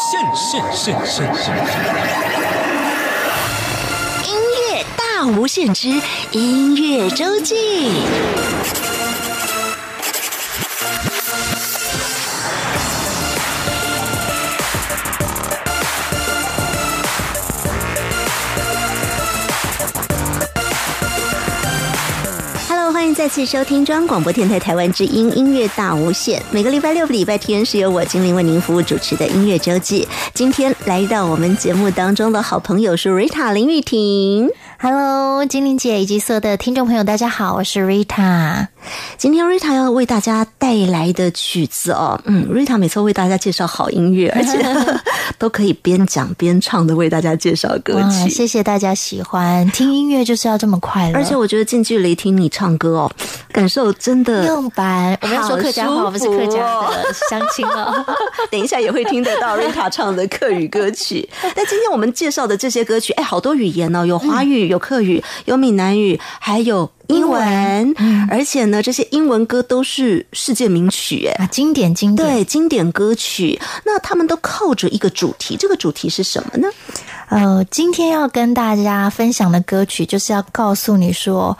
现现现现现！音乐大无限之音乐周记。再次收听中央广播电台台湾之音音乐大无限。每个礼拜六、礼拜天是由我精灵为您服务主持的音乐周记。今天来到我们节目当中的好朋友是 Rita 林玉婷。Hello，精灵姐以及所有的听众朋友，大家好，我是 Rita。今天 Rita 要为大家带来的曲子哦，嗯，Rita 每次为大家介绍好音乐，而且 都可以边讲边唱的为大家介绍歌曲。谢谢大家喜欢听音乐，就是要这么快乐。而且我觉得近距离听你唱歌哦，感受真的用白。我们要说客家话，不是客家的乡亲哦。等一下也会听得到 Rita 唱的客语歌曲。那今天我们介绍的这些歌曲，哎，好多语言哦，有华语。有客语，有闽南语，还有英文，而且呢，这些英文歌都是世界名曲，哎，经典经典，对，经典歌曲。那他们都靠着一个主题，这个主题是什么呢？呃，今天要跟大家分享的歌曲，就是要告诉你说，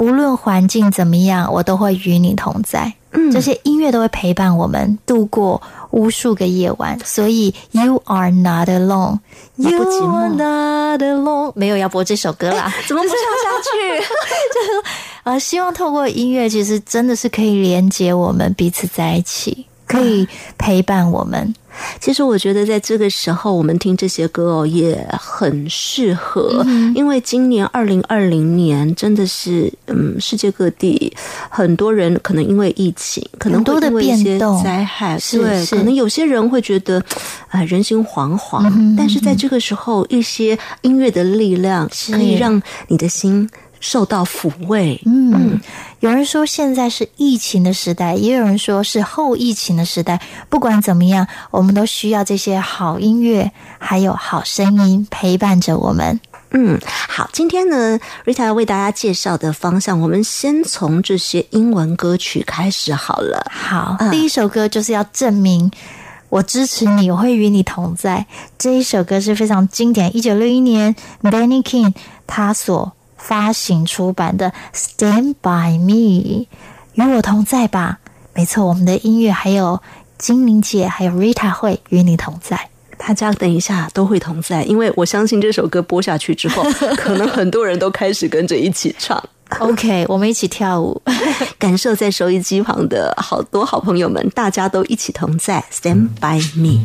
不论环境怎么样，我都会与你同在。嗯，这些音乐都会陪伴我们度过。无数个夜晚，所以 You are not alone, You are not alone。没有要播这首歌啦，怎么不唱下去？就是呃，希望透过音乐，其实真的是可以连接我们彼此在一起，可以陪伴我们。其实我觉得，在这个时候，我们听这些歌哦，也很适合。因为今年二零二零年，真的是嗯，世界各地很多人可能因为疫情，可能多的变动、灾害，对，可能有些人会觉得啊，人心惶惶。但是在这个时候，一些音乐的力量可以让你的心。受到抚慰。嗯，有人说现在是疫情的时代，也有人说是后疫情的时代。不管怎么样，我们都需要这些好音乐，还有好声音陪伴着我们。嗯，好，今天呢，Rita 为大家介绍的方向，我们先从这些英文歌曲开始好了。好，第一首歌就是要证明我支持你，我会与你同在。这一首歌是非常经典，一九六一年 Benny King 他所。发行出版的《Stand by Me》，与我同在吧。没错，我们的音乐还有精灵姐，还有 Rita 会与你同在。大家等一下都会同在，因为我相信这首歌播下去之后，可能很多人都开始跟着一起唱。OK，我们一起跳舞，感受在收音机旁的好多好朋友们，大家都一起同在。Stand by me。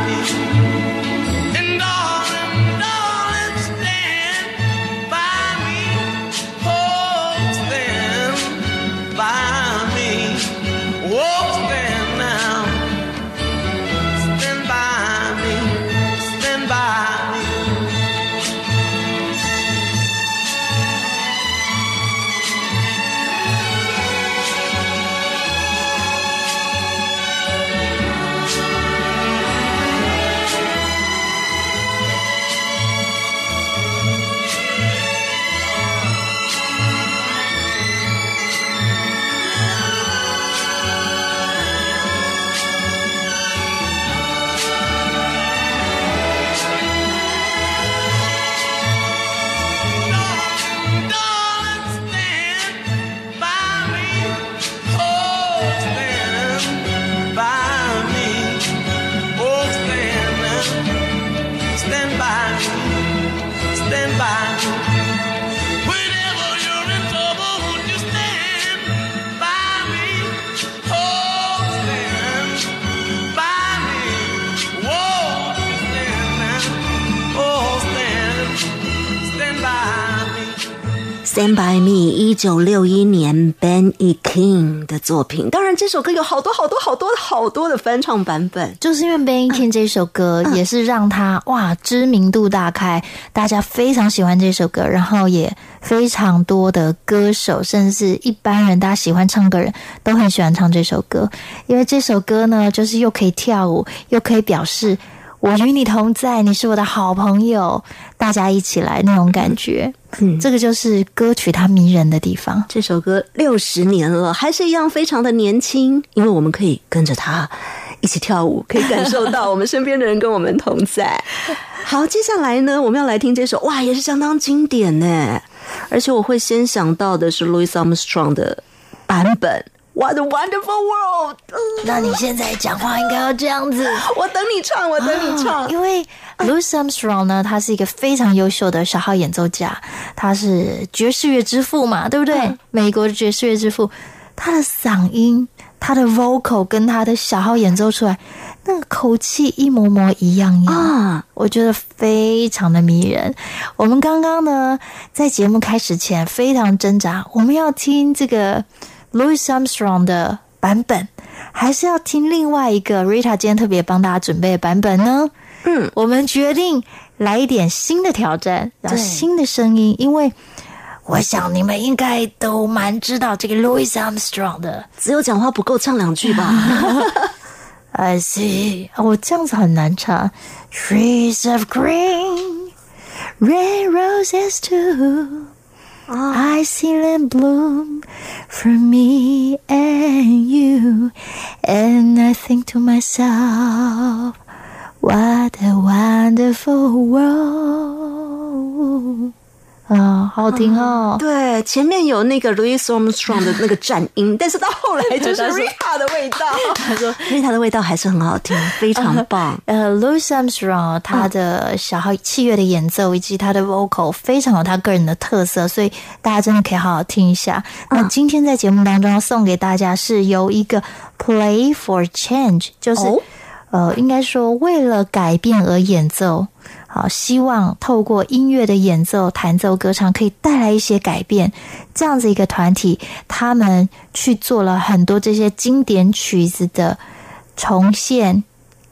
Stand by Me，一九六一年 Ben E King 的作品。当然，这首歌有好多好多好多好多的翻唱版本。就是因为 Ben E King 这首歌，也是让他哇知名度大开，大家非常喜欢这首歌，然后也非常多的歌手，甚至是一般人，大家喜欢唱歌人都很喜欢唱这首歌，因为这首歌呢，就是又可以跳舞，又可以表示。我与你同在，你是我的好朋友，大家一起来那种感觉，嗯，这个就是歌曲它迷人的地方。这首歌六十年了，还是一样非常的年轻，因为我们可以跟着他一起跳舞，可以感受到我们身边的人跟我们同在。好，接下来呢，我们要来听这首，哇，也是相当经典呢，而且我会先想到的是 Louis Armstrong 的版本。What a wonderful world！那你现在讲话应该要这样子。我等你唱，我等你唱。因为 Louis Armstrong 呢，他是一个非常优秀的小号演奏家，他是爵士乐之父嘛，对不对？美国的爵士乐之父，他的嗓音，他的 vocal 跟他的小号演奏出来，那个口气一模模一样样，我觉得非常的迷人。我们刚刚呢，在节目开始前非常挣扎，我们要听这个。Louis Armstrong 的版本，还是要听另外一个 Rita 今天特别帮大家准备的版本呢？嗯，我们决定来一点新的挑战，然后新的声音，因为我想你们应该都蛮知道这个 Louis Armstrong 的，只有讲话不够，唱两句吧。I see，我这样子很难唱。Trees of green, red roses too. Ah. I see them bloom for me and you, and I think to myself, what a wonderful world. 啊，好听哦！对，前面有那个 Louis Armstrong 的那个战音，但是到后来就是 Rita 的味道。他说 Rita 的味道还是很好听，非常棒。呃，Louis Armstrong 他的小号器乐的演奏以及他的 vocal 非常有他个人的特色，所以大家真的可以好好听一下。那今天在节目当中要送给大家是由一个 Play for Change，就是呃，应该说为了改变而演奏。好，希望透过音乐的演奏、弹奏、歌唱，可以带来一些改变。这样子一个团体，他们去做了很多这些经典曲子的重现、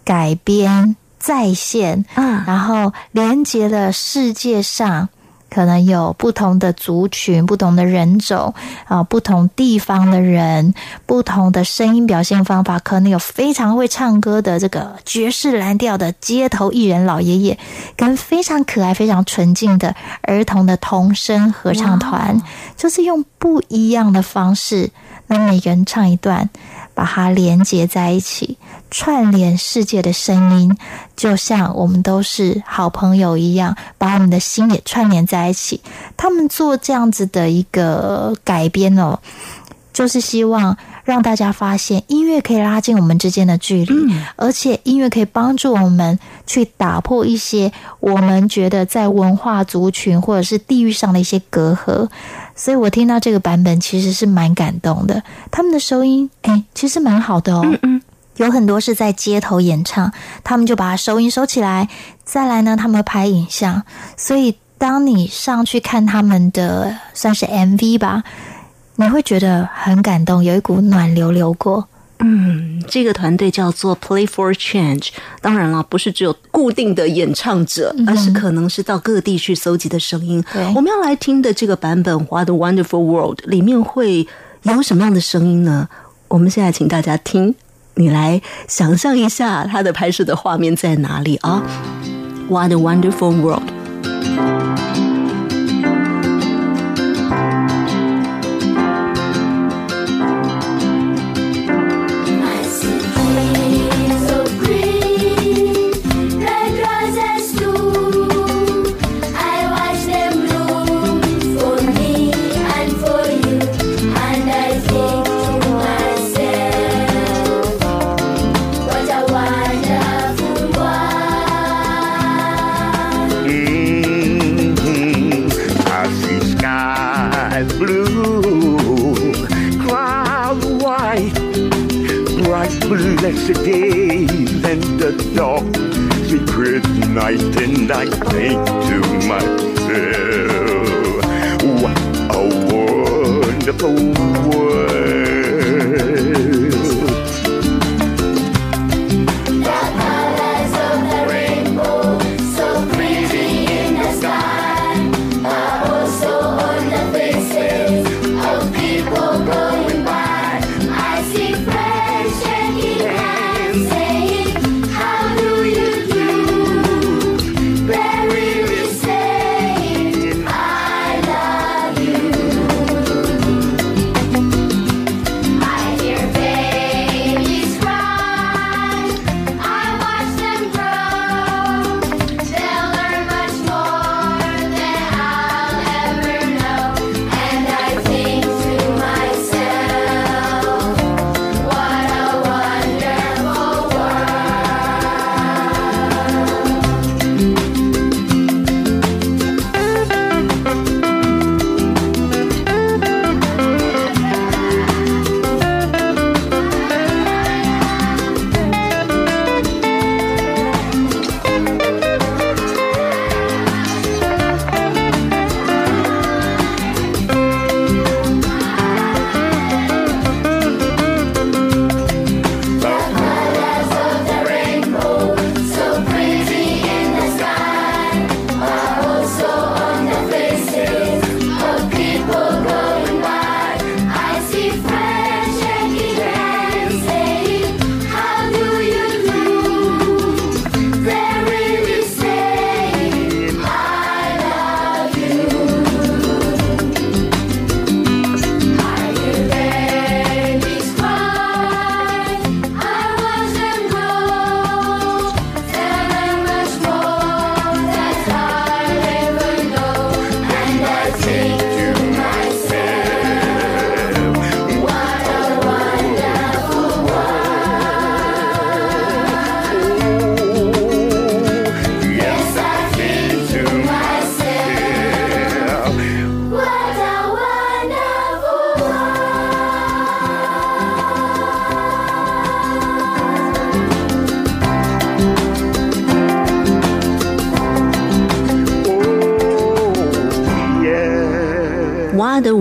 改编、再现，嗯，然后连接了世界上。可能有不同的族群、不同的人种啊，不同地方的人，不同的声音表现方法。可能有非常会唱歌的这个爵士蓝调的街头艺人老爷爷，跟非常可爱、非常纯净的儿童的童声合唱团，就是用不一样的方式，那每个人唱一段，把它连接在一起。串联世界的声音，就像我们都是好朋友一样，把我们的心也串联在一起。他们做这样子的一个改编哦，就是希望让大家发现音乐可以拉近我们之间的距离，而且音乐可以帮助我们去打破一些我们觉得在文化族群或者是地域上的一些隔阂。所以我听到这个版本其实是蛮感动的。他们的收音，哎，其实蛮好的哦。有很多是在街头演唱，他们就把收音收起来。再来呢，他们拍影像，所以当你上去看他们的算是 MV 吧，你会觉得很感动，有一股暖流流过。嗯，这个团队叫做 Play for Change。当然了，不是只有固定的演唱者，而是可能是到各地去搜集的声音。我们要来听的这个版本《What a Wonderful World》里面会有什么样的声音呢？我们现在请大家听。你来想象一下，它的拍摄的画面在哪里啊？What a wonderful world！Yes, again and the dark secret night, and I think to myself, what a wonderful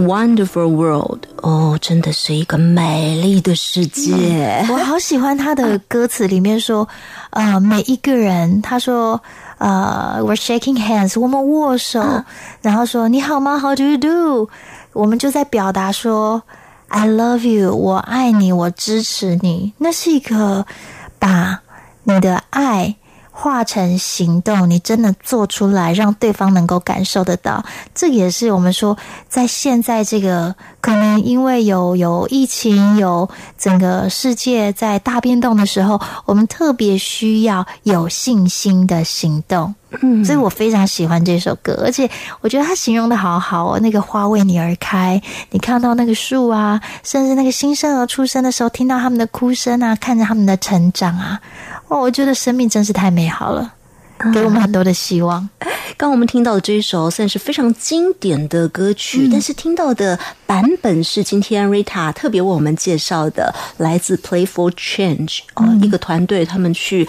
wonderful world！哦，真的是一个美丽的世界。我好喜欢他的歌词里面说，呃，每一个人，他说，呃，we're shaking hands，我们握手，然后说你好吗？How do you do？我们就在表达说，I love you，我爱你，我支持你。那是一个把你的爱。化成行动，你真的做出来，让对方能够感受得到。这也是我们说，在现在这个可能因为有有疫情，有整个世界在大变动的时候，我们特别需要有信心的行动。嗯，所以我非常喜欢这首歌，而且我觉得它形容的好好哦。那个花为你而开，你看到那个树啊，甚至那个新生儿出生的时候，听到他们的哭声啊，看着他们的成长啊，哦，我觉得生命真是太美好了，给我们很多的希望。刚我们听到的这一首算是非常经典的歌曲，但是听到的版本是今天 Rita 特别为我们介绍的，来自 Playful Change 哦，一个团队，他们去。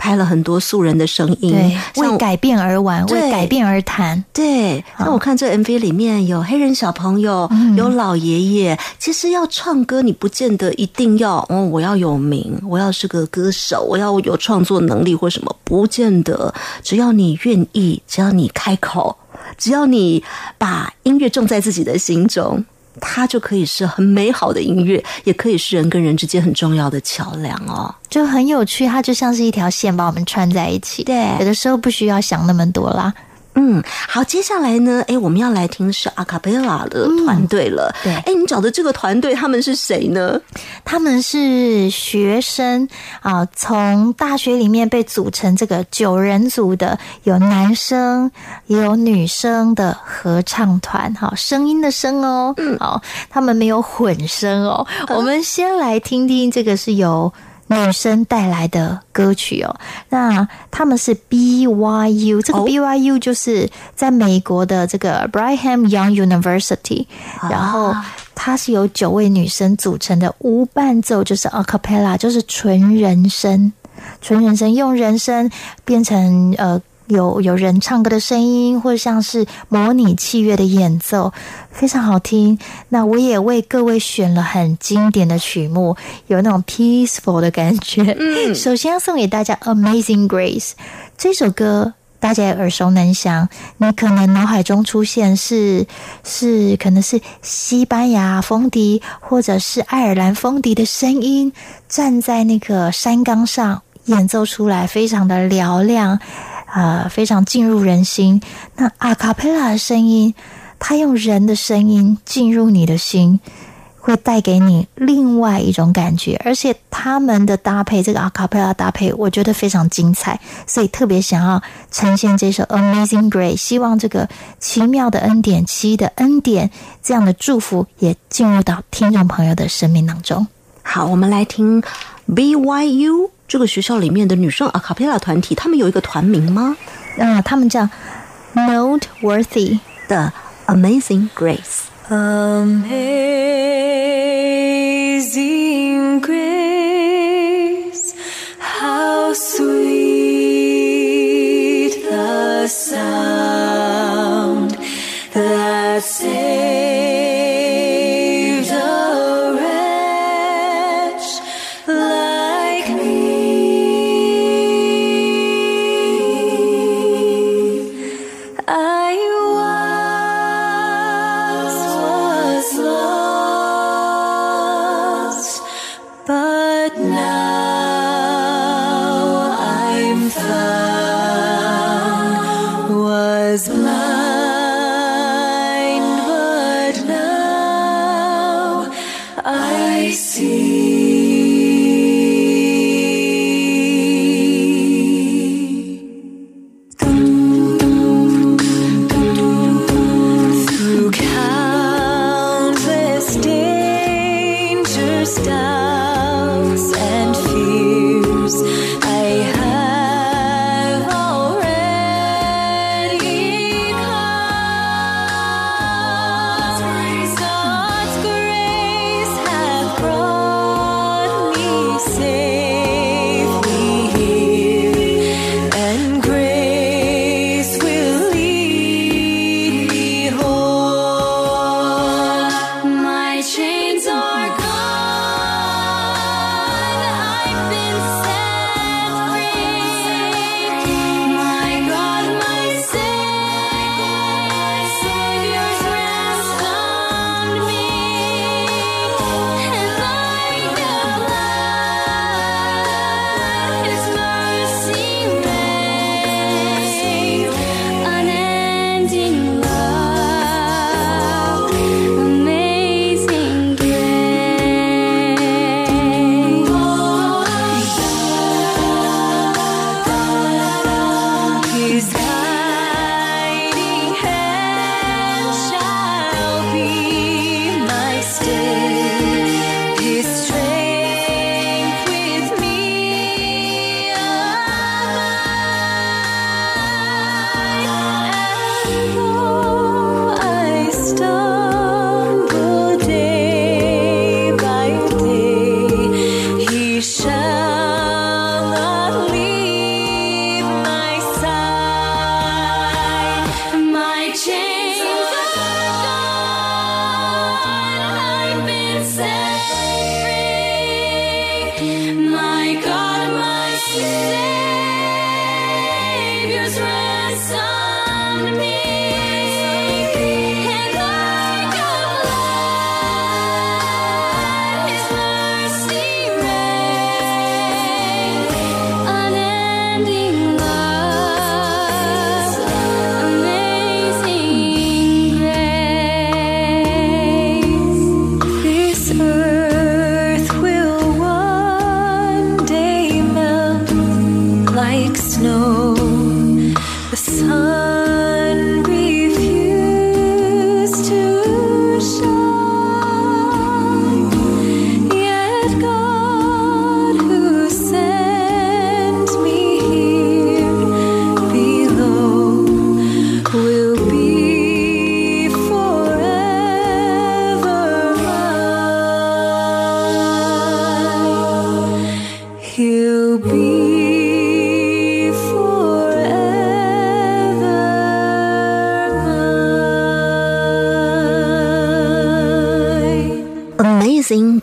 拍了很多素人的声音，对，为改变而玩，为改变而谈。对，那我看这 MV 里面有黑人小朋友，有老爷爷。其实要唱歌，你不见得一定要哦，我要有名，我要是个歌手，我要有创作能力或什么，不见得。只要你愿意，只要你开口，只要你把音乐种在自己的心中。它就可以是很美好的音乐，也可以是人跟人之间很重要的桥梁哦。就很有趣，它就像是一条线把我们串在一起。对有的时候不需要想那么多啦。嗯，好，接下来呢，哎，我们要来听是阿卡贝拉的团队了。对哎，你找的这个团队他们是谁呢？他们是学生啊，从大学里面被组成这个九人组的，有男生也有女生的合唱团，哈，声音的声哦，好，他们没有混声哦。我们先来听听这个是由女生带来的歌曲哦。那他们是 BYU，这个哦 BYU 就是在美国的这个 Brigham Young University，然后它是由九位女生组成的无伴奏，就是 a cappella，就是纯人声，纯人声用人声变成呃。有有人唱歌的声音，或者像是模拟器乐的演奏，非常好听。那我也为各位选了很经典的曲目，有那种 peaceful 的感觉。嗯，首先要送给大家《Amazing Grace》这首歌。大家也耳熟能详，你可能脑海中出现是是可能是西班牙风笛或者是爱尔兰风笛的声音，站在那个山岗上演奏出来，非常的嘹亮，呃，非常进入人心。那阿卡贝拉的声音，它用人的声音进入你的心。会带给你另外一种感觉，而且他们的搭配，这个阿卡贝拉搭配，我觉得非常精彩，所以特别想要呈现这首《Amazing Grace》，希望这个奇妙的恩典、奇异的恩典这样的祝福也进入到听众朋友的生命当中。好，我们来听 BYU 这个学校里面的女生阿卡贝拉团体，他们有一个团名吗？啊他们叫 Noteworthy 的 Amazing Grace。Amazing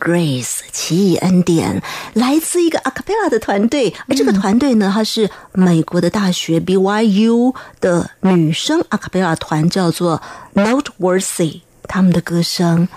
Grace 奇异恩典，来自一个 a cappella 的团队，而这个团队呢，它是美国的大学 BYU 的女生 a cappella 团，叫做 Noteworthy，他们的歌声。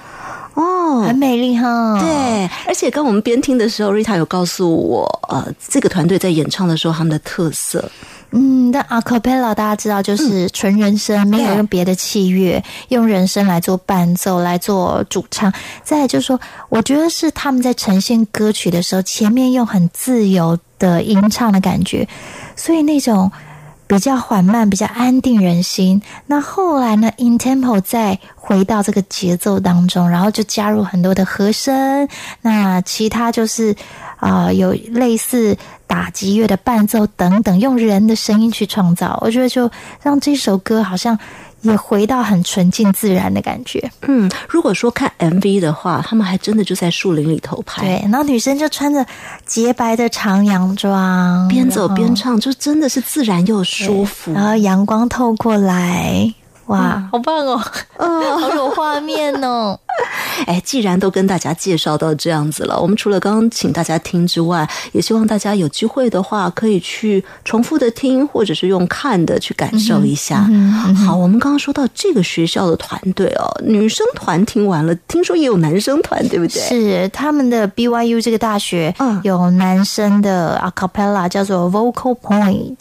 哦，很美丽哈。，对，而且跟我们边听的时候，Rita 有告诉我，呃，这个团队在演唱的时候他们的特色，嗯，但 a cappella 大家知道就是纯人声，没有用别的器乐，用人声来做伴奏，来做主唱。再来就是说，我觉得是他们在呈现歌曲的时候，前面用很自由的吟唱的感觉，所以那种。比较缓慢，比较安定人心。那后来呢，in tempo 再回到这个节奏当中，然后就加入很多的和声。那其他就是啊、呃有类似打击乐的伴奏等等，用人的声音去创造。我觉得就让这首歌好像也回到很纯净自然的感觉。嗯，如果说看 MV 的话，他们还真的就在树林里头拍，对，然后女生就穿着洁白的长洋装，边走边唱，就真的是自然又舒服。然后阳光透过来，哇，好棒哦，嗯好有画面哦。哎，既然都跟大家介绍到这样子了，我们除了刚刚请大家听之外，也希望大家有机会的话，可以去重复的听，或者是用看的去感受一下。好，我们刚刚说到这个学校的团队哦，女生团听完了，听说也有男生团，对不对？是他们的 BYU 这个大学嗯有男生的 a cappella 叫做 Vocal Point，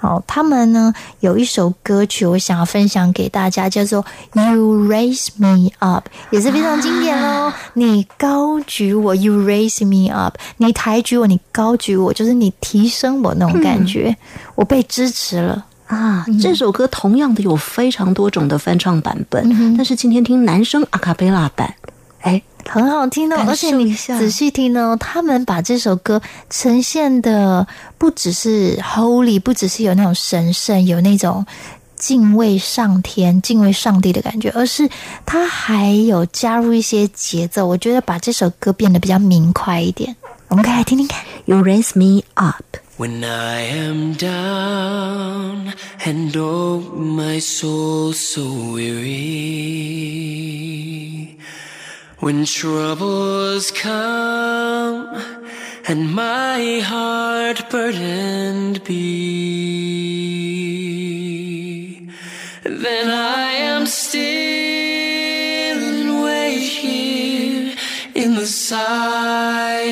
哦，他们呢有一首歌曲我想要分享给大家，叫做 You Raise Me Up，也是非常经典喽。你高举我，You Raise Me Up，你抬举我，你高举我，就是你提升我那种感觉，我被支持了。啊，这首歌同样的有非常多种的翻唱版本，但是今天听男生阿卡贝拉版，哎，很好听哦，而且你仔细听哦，他们把这首歌呈现的不只是 holy，不只是有那种神圣，有那种敬畏上天、敬畏上帝的感觉，而是它还有加入一些节奏，我觉得把这首歌变得比较明快一点。我们可以来听听看。You raise me up。When I am down and oh my soul so weary When troubles come and my heart burdened be Then I am still and wait here in the silence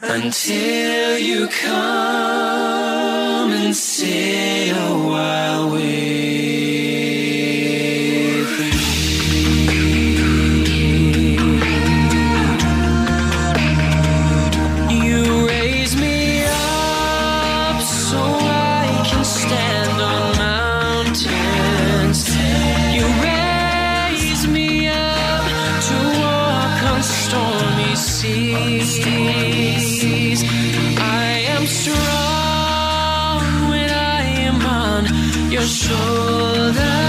until you come and sit a while with your.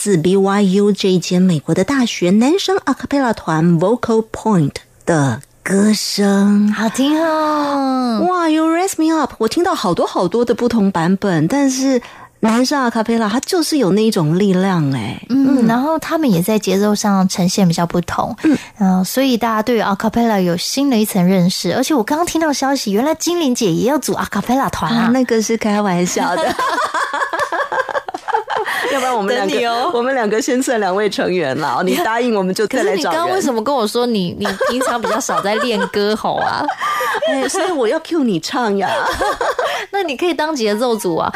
自 BYU 这一间美国的大学男生 a cappella 团 Vocal Point 的歌声。好听哦。哇，You Raise Me Up，我听到好多好多的不同版本，但是男生 a cappella 他就是有那一种力量哎。嗯，然后他们也在节奏上呈现比较不同，嗯、所以大家对于 a cappella 有新的一层认识。而且我刚刚听到消息，原来精灵姐也要组 a cappella 团啊，啊！那个是开玩笑的。要不然我们两个，哦我们两个先算两位成员了哦。你 答应我们就再来找你。刚刚为什么跟我说你 你平常比较少在练歌喉啊？哎，所以我要 cue 你唱呀。那你可以当节奏组啊。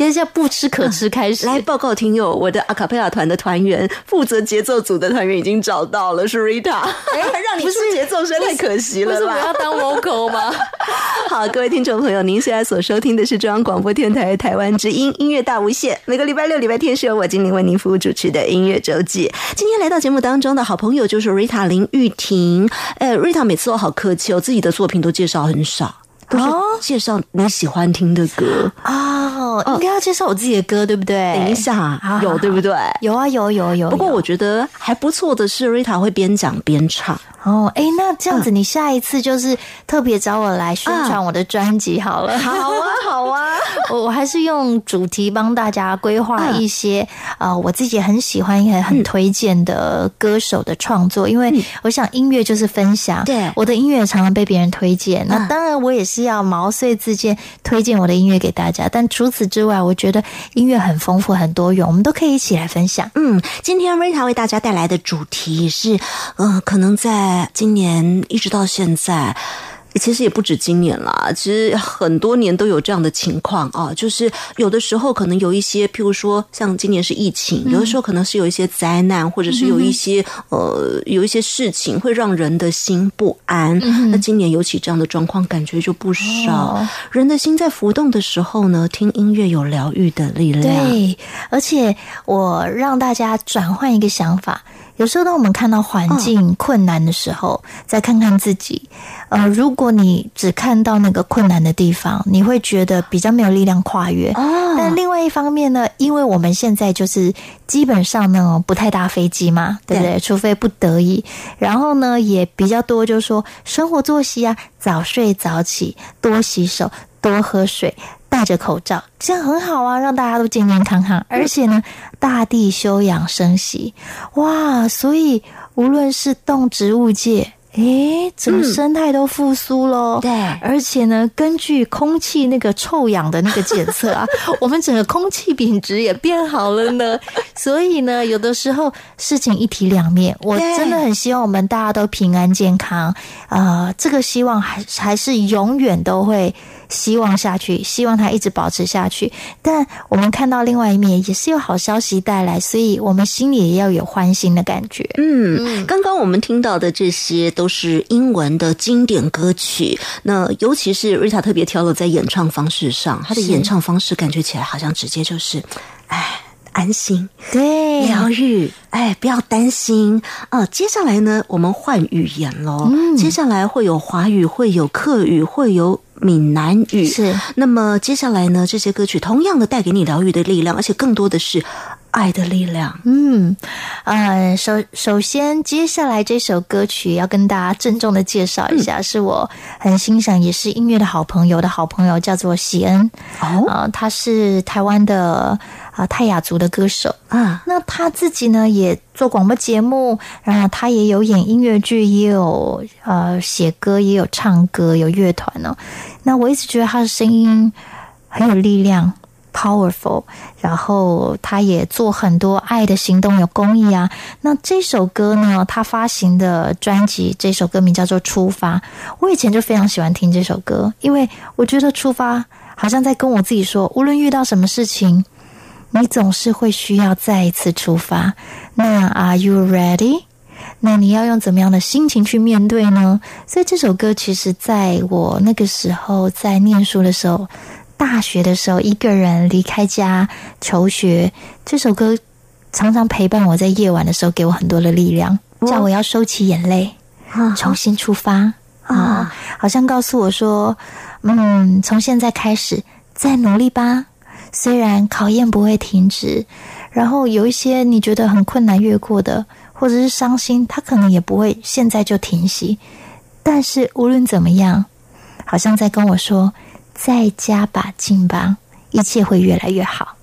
现在叫不吃可吃开始，来报告听友，我的阿卡贝拉团的团员，负责节奏组的团员已经找到了，是 Rita。哎，让你出不是节奏声太可惜了不是我啦。要当 vocal 吗？好，各位听众朋友，您现在所收听的是中央广播电台台湾之音音乐大无限。每个礼拜六、礼拜天是由我精灵为您服务主持的音乐周记。今天来到节目当中的好朋友就是 Rita 林玉婷。呃，Rita 每次都好客气哦，自己的作品都介绍很少，都是哦介绍你喜欢听的歌。哦，应该要介绍我自己的歌，对不对？等一下，有对不对？有啊，有有有。有不过我觉得还不错的是，Rita 会边讲边唱。哦，哎，那这样子，你下一次就是特别找我来宣传我的专辑好了。好啊，好啊，我我还是用主题帮大家规划一些呃我自己很喜欢也很推荐的歌手的创作，因为我想音乐就是分享，对。我的音乐常常被别人推荐，那当然我也是要毛遂自荐推荐我的音乐给大家，但除此之外，我觉得音乐很丰富很多元，我们都可以一起来分享。嗯，今天 Rita 为大家带来的主题是，呃，可能在今年一直到现在。其实也不止今年啦，其实很多年都有这样的情况啊，就是有的时候可能有一些，譬如说像今年是疫情，有的时候可能是有一些灾难，或者是有一些呃有一些事情会让人的心不安。那今年尤其这样的状况，感觉就不少。哦人的心在浮动的时候呢，听音乐有疗愈的力量。对，而且我让大家转换一个想法。有时候，当我们看到环境困难的时候，再看看自己。呃，如果你只看到那个困难的地方，你会觉得比较没有力量跨越。哦但另外一方面呢，因为我们现在就是基本上呢不太搭飞机嘛，对不对？除非不得已。然后呢，也比较多，就是说生活作息啊，早睡早起，多洗手，多喝水。戴着口罩，这样很好啊，让大家都健健康康。而且呢，大地休养生息，哇！所以无论是动植物界，诶，整个生态都复苏喽、对而且呢，根据空气那个臭氧的那个检测啊，我们整个空气品质也变好了呢。所以呢，有的时候事情一体两面，我真的很希望我们大家都平安健康。呃，这个希望还还是永远都会希望下去，希望它一直保持下去。但我们看到另外一面，也是有好消息带来，所以我们心里也要有欢欣的感觉。嗯，刚刚我们听到的这些都是英文的经典歌曲，那尤其是 Rita 特别挑了在演唱方式上，她的演唱方式感觉起来好像直接就是，哎。安心、对，疗愈，哎，不要担心啊！接下来呢，我们换语言喽。嗯接下来会有华语，会有客语，会有闽南语。是那么接下来呢，这些歌曲同样的带给你疗愈的力量，而且更多的是爱的力量。嗯，呃，首首先，接下来这首歌曲要跟大家郑重的介绍一下，是我很欣赏，也是音乐的好朋友的好朋友，叫做喜恩。哦啊、他是台湾的啊、泰雅族的歌手。啊，那他自己呢也做广播节目，然后他也有演音乐剧，也有呃写歌，也有唱歌，有乐团哦。那我一直觉得他的声音很有力量，powerful。然后他也做很多爱的行动，有公益啊。那这首歌呢，他发行的专辑，这首歌名叫做《出发》。我以前就非常喜欢听这首歌，因为我觉得《出发》好像在跟我自己说，无论遇到什么事情。你总是会需要再一次出发。那 Are you ready？那你要用怎么样的心情去面对呢？所以这首歌其实在我那个时候在念书的时候，大学的时候一个人离开家求学，这首歌常常陪伴我在夜晚的时候，给我很多的力量，叫我要收起眼泪，啊重新出发啊，好像告诉我说，嗯，从现在开始再努力吧，虽然考验不会停止，然后有一些你觉得很困难越过的，或者是伤心，它可能也不会现在就停息，但是无论怎么样，好像在跟我说，再加把劲吧，一切会越来越好。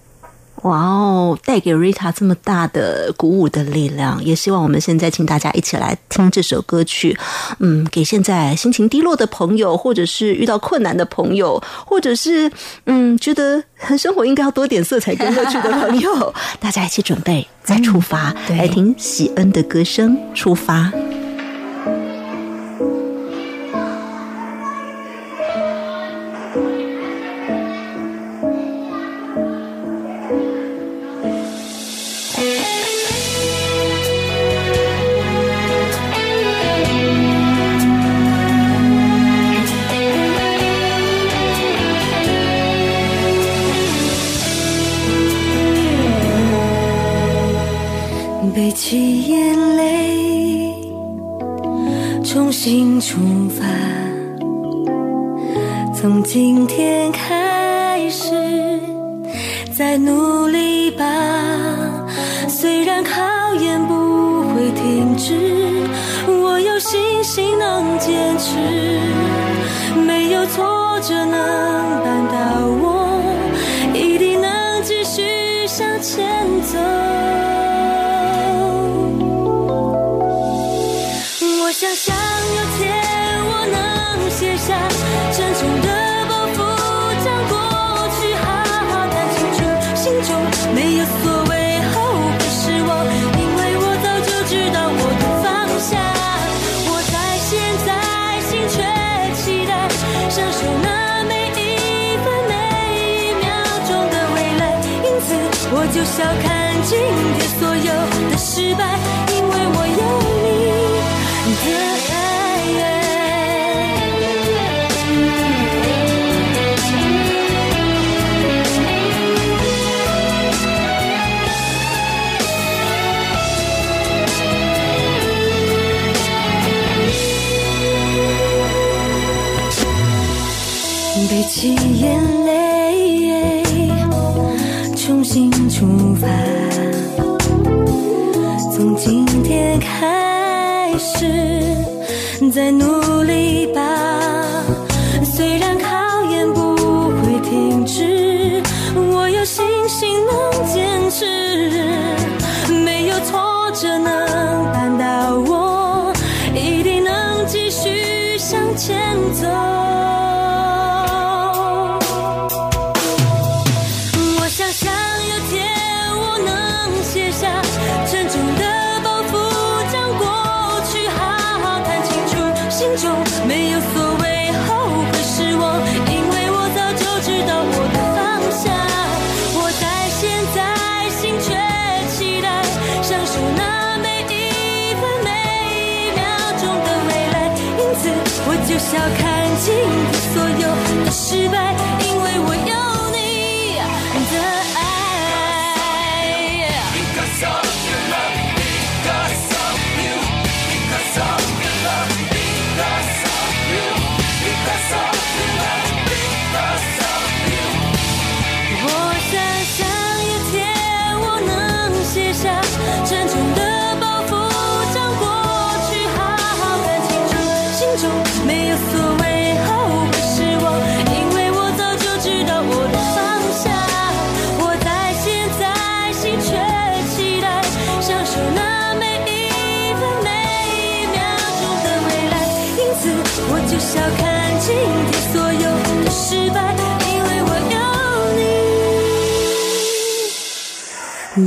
哇哦，带给 Rita 这么大的鼓舞的力量，也希望我们现在请大家一起来听这首歌曲。嗯，给现在心情低落的朋友，或者是遇到困难的朋友，或者是嗯觉得生活应该要多点色彩跟乐趣的朋友，大家一起准备再出发，对来听喜恩的歌声，出发。起眼泪，重新出发。从今天开始，再努力吧。虽然考验不会停止，我有信心能坚持。没有挫折能绊倒我，卸下沉重的包袱，将过去好好看清楚。心中没有所谓后悔失望，因为我早就知道我的方向。我在现在，心却期待，享受那每一分每一秒钟的未来。因此，我就笑看今天所有的失败，起眼泪，重新出发。从今天开始，再努就笑看今天所有的失败，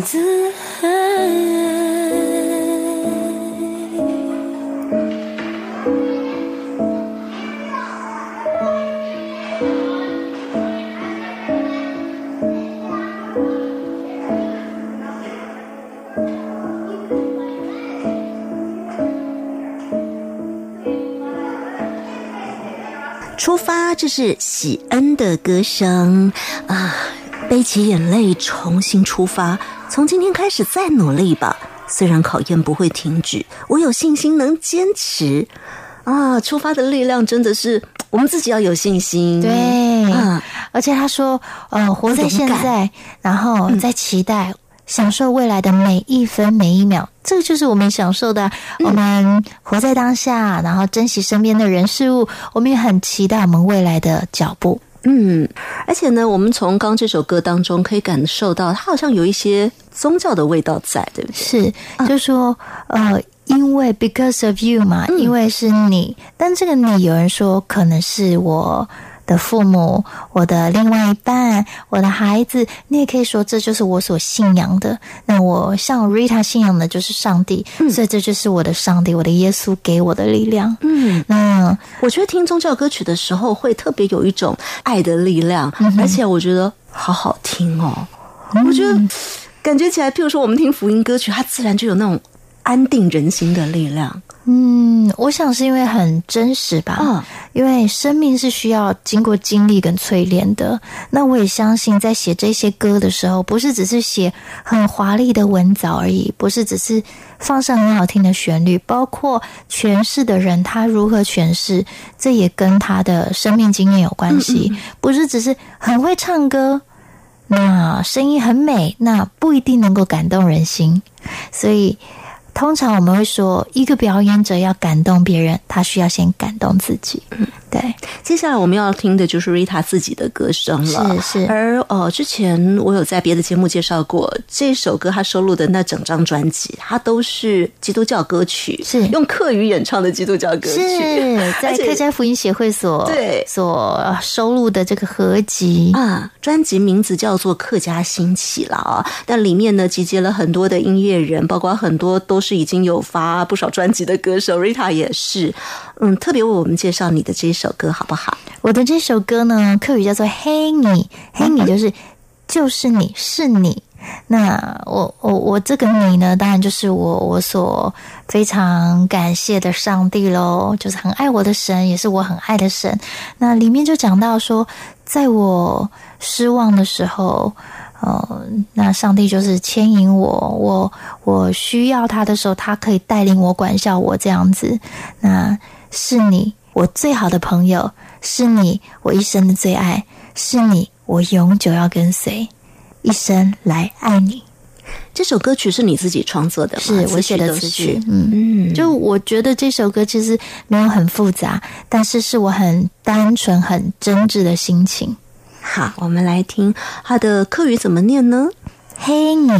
自嗨出发，这是喜恩的歌声啊，背起眼泪重新出发。从今天开始再努力吧。虽然考验不会停止，我有信心能坚持。啊，出发的力量真的是我们自己要有信心。对，嗯而且他说，呃，活在现在，然后在期待。享受未来的每一分每一秒，这个就是我们享受的啊。我们活在当下，然后珍惜身边的人事物。我们也很期待我们未来的脚步。嗯，而且呢，我们从刚刚这首歌当中可以感受到，它好像有一些宗教的味道在，对不对？是，就说呃，因为 because of you 嘛，因为是你，但这个你有人说可能是我的父母、我的另外一半、我的孩子，你也可以说这就是我所信仰的。那我像 Rita 信仰的就是上帝，所以这就是我的上帝，我的耶稣给我的力量。嗯，那我觉得听宗教歌曲的时候，会特别有一种爱的力量，而且我觉得好好听哦。我觉得感觉起来，譬如说我们听福音歌曲，它自然就有那种安定人心的力量。嗯，我想是因为很真实吧。嗯因为生命是需要经过经历跟淬炼的。那我也相信，在写这些歌的时候，不是只是写很华丽的文藻而已，不是只是放上很好听的旋律，包括诠释的人他如何诠释，这也跟他的生命经验有关系，不是只是很会唱歌。那声音很美，那不一定能够感动人心，所以通常我们会说，一个表演者要感动别人，他需要先感动自己。对，接下来我们要听的就是 Rita 自己的歌声了。是是而呃，之前我有在别的节目介绍过这首歌，他收录的那整张专辑，它都是基督教歌曲，是用客语演唱的基督教歌曲，是在客家福音协会所对所收录的这个合集。啊，专辑名字叫做《客家兴起》了啊。但里面呢，集结了很多的音乐人，包括很多都是已经有发不少专辑的歌手，Rita 也是。嗯，特别为我们介绍你的这首首歌好不好？我的这首歌呢，客语叫做“嘿你”，嘿你就是就是你是你。那我我我这个你呢，当然就是我我所非常感谢的上帝喽，就是很爱我的神，也是我很爱的神。那里面就讲到说，在我失望的时候，呃，那上帝就是牵引我，我我需要他的时候，他可以带领我、管教我这样子。那是你，我最好的朋友，是你，我一生的最爱，是你，我永久要跟随，一生来爱你。这首歌曲是你自己创作的吗？是我写的词曲，嗯。嗯，就我觉得这首歌其实没有很复杂，但是是我很单纯、很真挚的心情。好，我们来听它的课语怎么念呢？嘿你，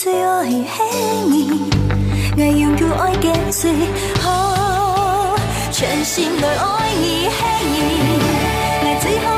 最愛輕易，愛用叫愛嘅碎，哦，全心来爱你輕易，愛最好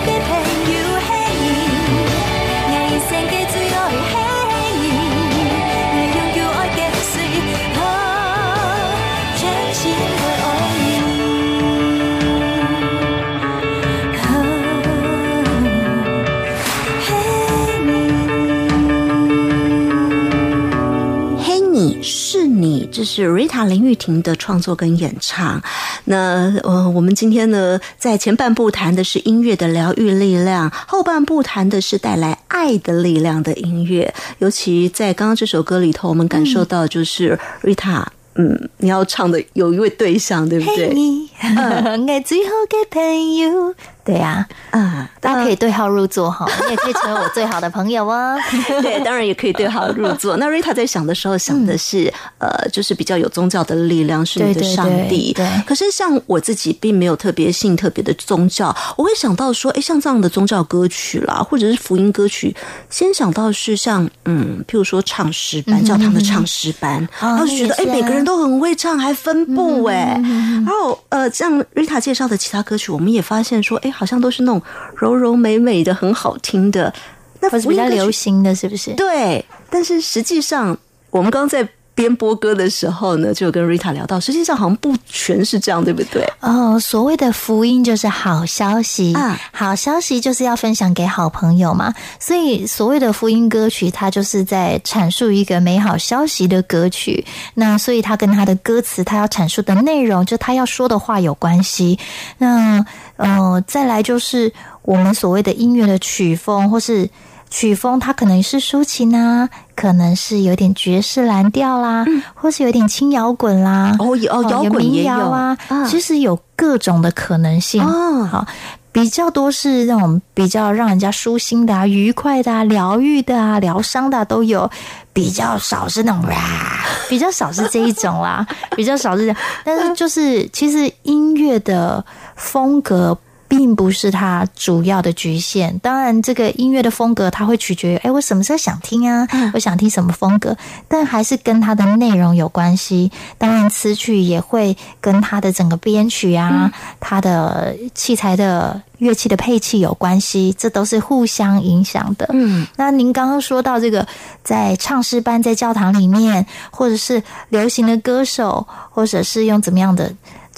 这是 Rita 林玉婷的创作跟演唱。那呃，我们今天呢，在前半部谈的是音乐的疗愈力量，后半部谈的是带来爱的力量的音乐。尤其在刚刚这首歌里头，我们感受到就是 Rita，嗯，你要唱的有一位对象，对不嘿对？你，爱最好的朋友。对呀、啊，大家可以对号入座哈，你也可以成为我最好的朋友哦。对，当然也可以对号入座。那 Rita 在想的时候想的是，呃，就是比较有宗教的力量，是你的上帝。对对可是像我自己并没有特别信特别的宗教，我会想到说，哎，像这样的宗教歌曲啦，或者是福音歌曲，先想到是像嗯，譬如说唱诗班，教堂的唱诗班，然后就觉得哎，啊每个人都很会唱，还分布哎。然后呃，像 Rita 介绍的其他歌曲，我们也发现说，哎，好像都是那种柔柔美美的、很好听的。那比较流行的，是不是？对，但是实际上，我们刚刚在边播歌的时候呢，就有跟 Rita 聊到，实际上好像不全是这样，对不对？哦，所谓的福音就是好消息啊好消息就是要分享给好朋友嘛，所以所谓的福音歌曲，它就是在阐述一个美好消息的歌曲。那所以它跟它的歌词，它要阐述的内容，就它要说的话有关系。那呃，再来就是我们所谓的音乐的曲风，或是。曲风它可能是抒情啊，可能是有点爵士蓝调啦，或是有点轻摇滚啦，哦有哦摇滚民也有谣啊，啊其实有各种的可能性。哦好，比较多是那种比较让人家舒心的啊、愉快的啊、疗愈的啊、疗伤的、啊、都有，比较少是那种哇，比较少是这一种啦，比较少是这样。但是就是其实音乐的风格。并不是它主要的局限，当然，这个音乐的风格它会取决于，哎，我什么时候想听啊？我想听什么风格？但还是跟它的内容有关系。当然，词曲也会跟它的整个编曲啊、它的器材的乐器的配器有关系，这都是互相影响的。嗯，那您刚刚说到这个，在唱诗班、在教堂里面，或者是流行的歌手，或者是用怎么样的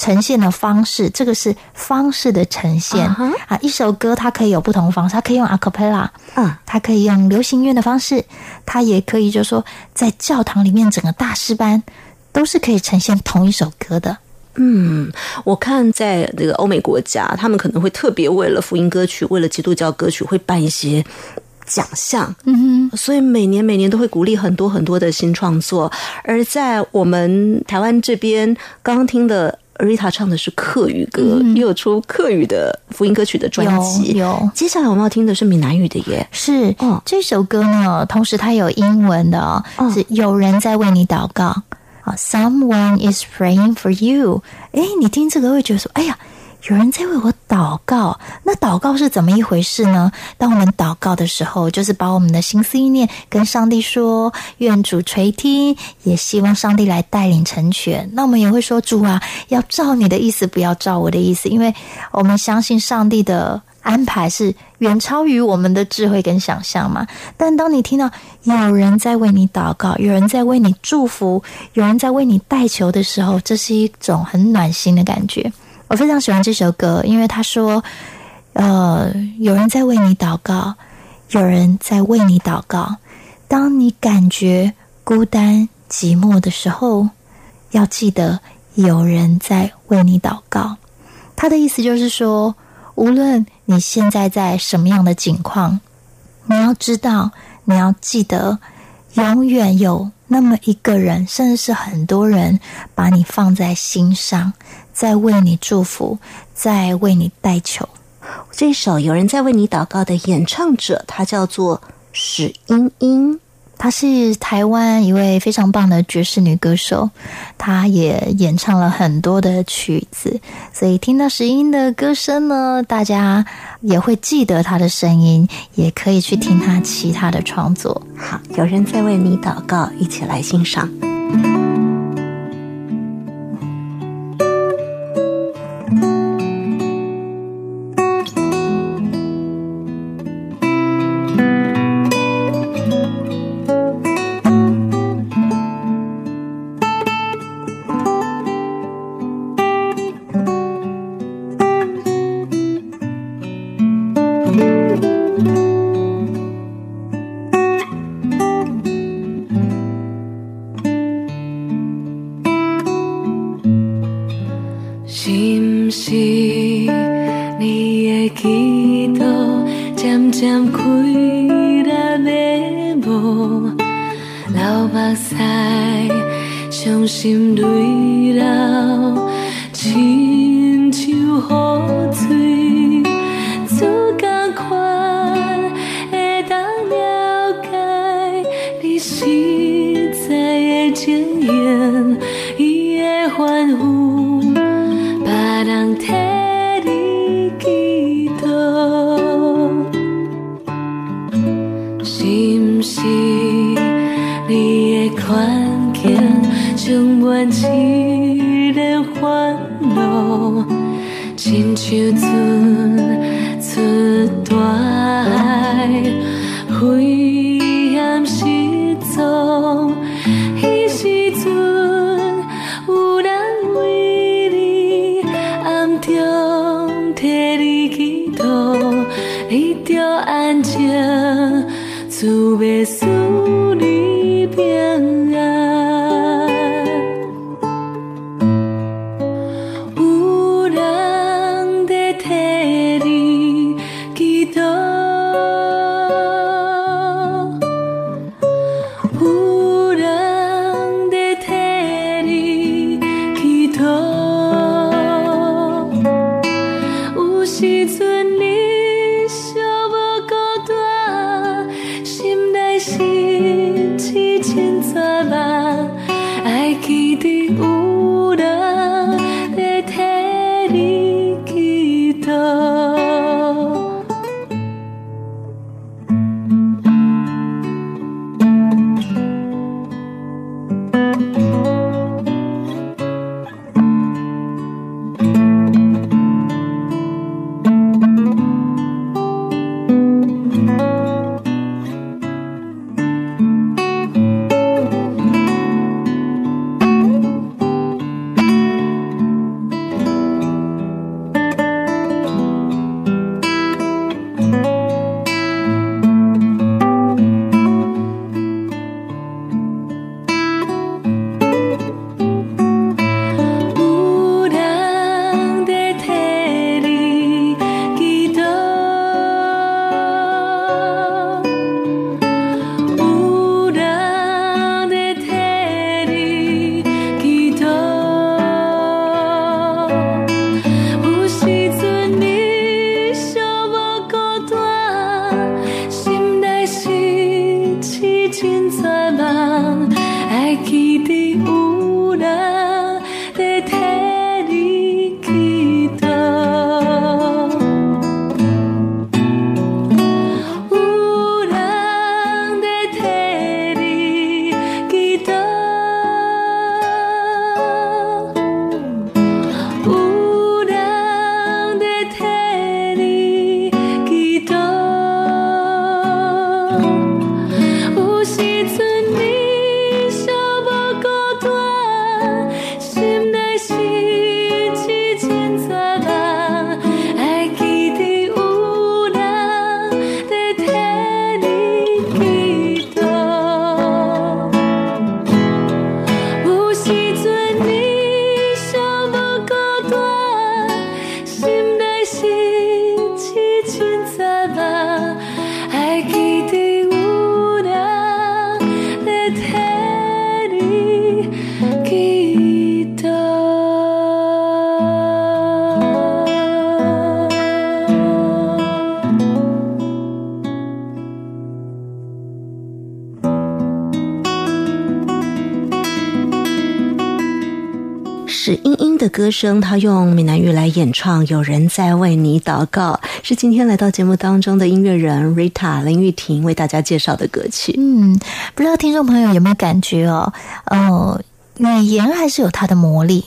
呈现的方式，这个是方式的呈现啊。一首歌它可以有不同方式，它可以用 a cappella，嗯，它可以用流行乐的方式，它也可以就是说在教堂里面整个大师班都是可以呈现同一首歌的。嗯，我看在这个欧美国家，他们可能会特别为了福音歌曲，为了基督教歌曲，会办一些奖项。嗯哼，所以每年每年都会鼓励很多很多的新创作。而在我们台湾这边，刚刚听的 Rita 唱的是客语歌，也有出客语的福音歌曲的专辑。有有接下来我们要听的是闽南语的耶。是哦这首歌呢，同时它有英文的哦，哦是有人在为你祷告啊，Someone is praying for you。诶，你听这个会觉得说，哎呀。有人在为我祷告，那祷告是怎么一回事呢？当我们祷告的时候，就是把我们的心思意念跟上帝说，愿主垂听，也希望上帝来带领成全。那我们也会说，主啊，要照你的意思，不要照我的意思，因为我们相信上帝的安排是远超于我们的智慧跟想象嘛。但当你听到有人在为你祷告，有人在为你祝福，有人在为你代求的时候，这是一种很暖心的感觉。我非常喜欢这首歌，因为他说，呃，有人在为你祷告，有人在为你祷告。当你感觉孤单寂寞的时候，要记得有人在为你祷告。他的意思就是说，无论你现在在什么样的境况，你要知道，你要记得，永远有那么一个人，甚至是很多人，把你放在心上，在为你祝福，在为你代求。这首有人在为你祷告的演唱者，他叫做史英英。她是台湾一位非常棒的爵士女歌手，她也演唱了很多的曲子，所以听到石英的歌声呢，大家也会记得她的声音，也可以去听她其他的创作。好，有人在为你祷告，一起来欣赏。为了眉目，流目屎，伤心泪流，亲像雨水，充满一个烦恼，亲像船出大海，危险失踪，迄时阵有人为你暗中替你祈祷，你着安静，自袂歌声，他用闽南语来演唱《有人在为你祷告》，是今天来到节目当中的音乐人 Rita 林玉婷为大家介绍的歌曲。嗯，不知道听众朋友有没有感觉哦？呃，语言还是有它的魔力。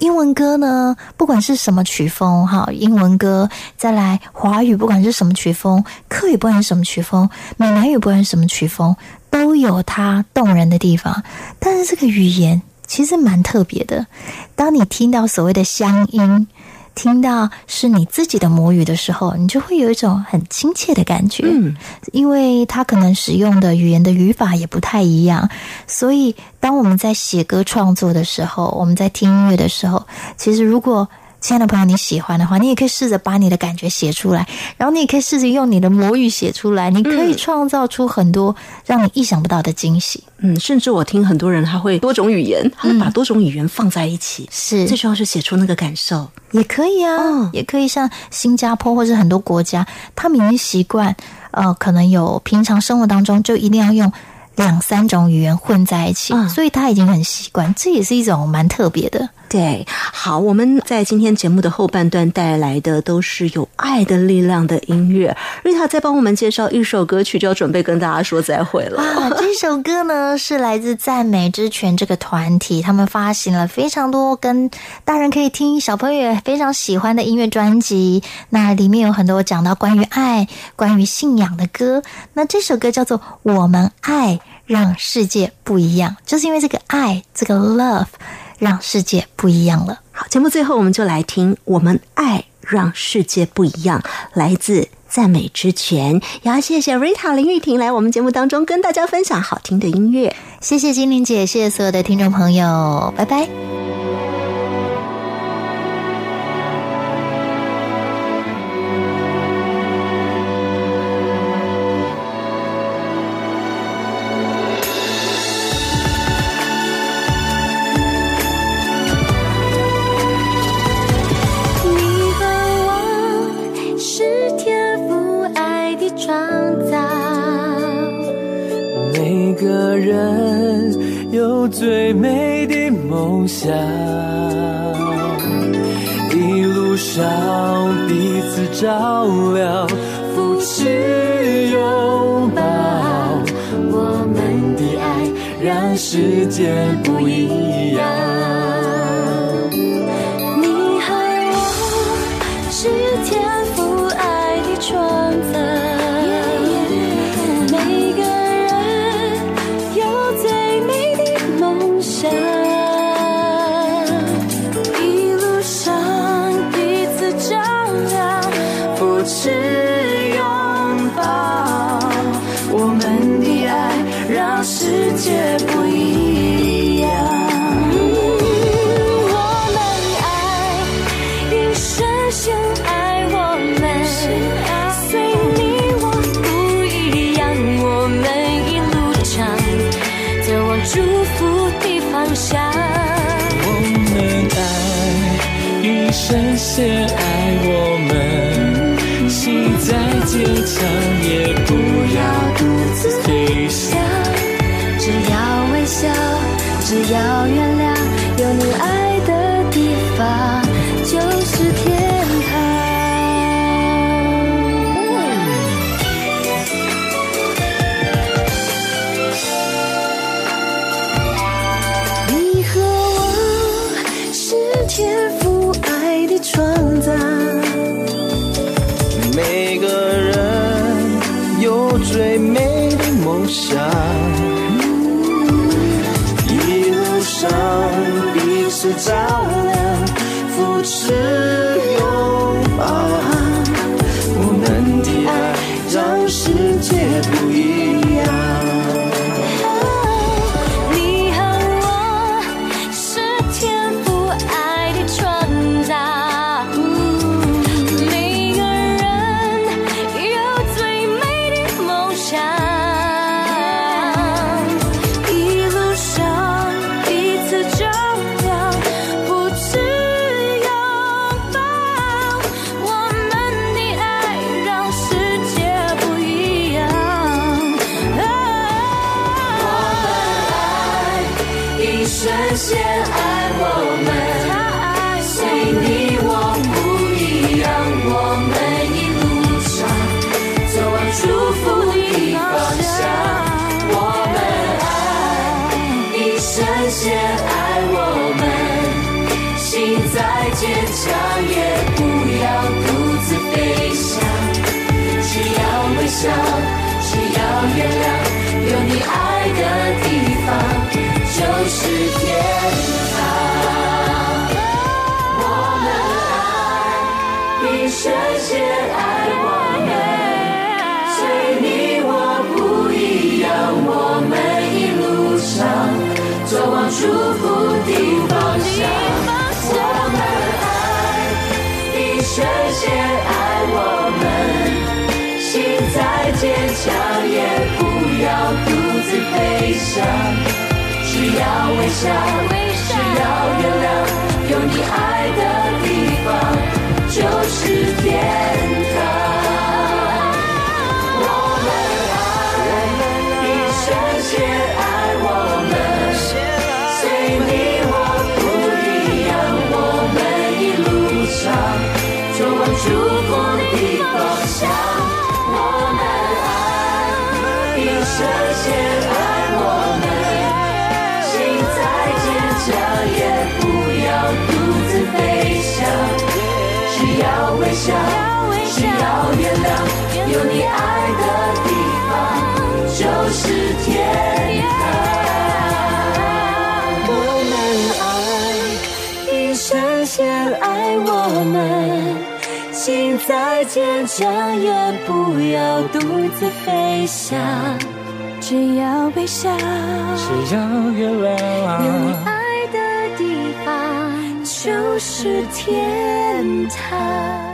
英文歌呢，不管是什么曲风，哈，英文歌再来华语，不管是什么曲风，客语不管是什么曲风，闽南语不管是什么曲风，都有它动人的地方。但是这个语言其实蛮特别的，当你听到所谓的乡音。听到是你自己的母语的时候，你就会有一种很亲切的感觉。嗯，因为它可能使用的语言的语法也不太一样，所以当我们在写歌创作的时候，我们在听音乐的时候，其实如果亲爱的朋友你喜欢的话，你也可以试着把你的感觉写出来，然后你也可以试着用你的母语写出来，你可以创造出很多让你意想不到的惊喜。嗯，甚至我听很多人他会多种语言，他会把多种语言放在一起，是最重要是写出那个感受。也可以啊，嗯也可以像新加坡或是很多国家，他们已经习惯，呃，可能有平常生活当中就一定要用两三种语言混在一起，嗯所以他已经很习惯，这也是一种蛮特别的。对，好，我们在今天节目的后半段带来的都是有爱的力量的音乐。瑞塔再帮我们介绍一首歌曲，就要准备跟大家说再会了。啊，这首歌呢是来自赞美之泉这个团体，他们发行了非常多跟大人可以听、小朋友也非常喜欢的音乐专辑。那里面有很多讲到关于爱、关于信仰的歌。那这首歌叫做《我们爱让世界不一样》，就是因为这个爱，这个 love 让世界不一样了。好，节目最后我们就来听《我们爱让世界不一样》，来自赞美之泉。也要谢谢 Rita 林玉婷来我们节目当中跟大家分享好听的音乐。谢谢精灵姐，谢谢所有的听众朋友，拜拜。最美的梦想，一路上彼此照亮，扶持拥抱。我们的爱让世界不一样。你和我是天赋爱的创造，要独自飞翔。只要微笑，只要原谅，有你爱的地方就是天堂。要微笑，只要原谅，有你爱的地方就是天堂。我们爱你深陷爱我们，心再坚强，也不要独自飞翔。只要微笑。只要原有你谅。爱就是天堂。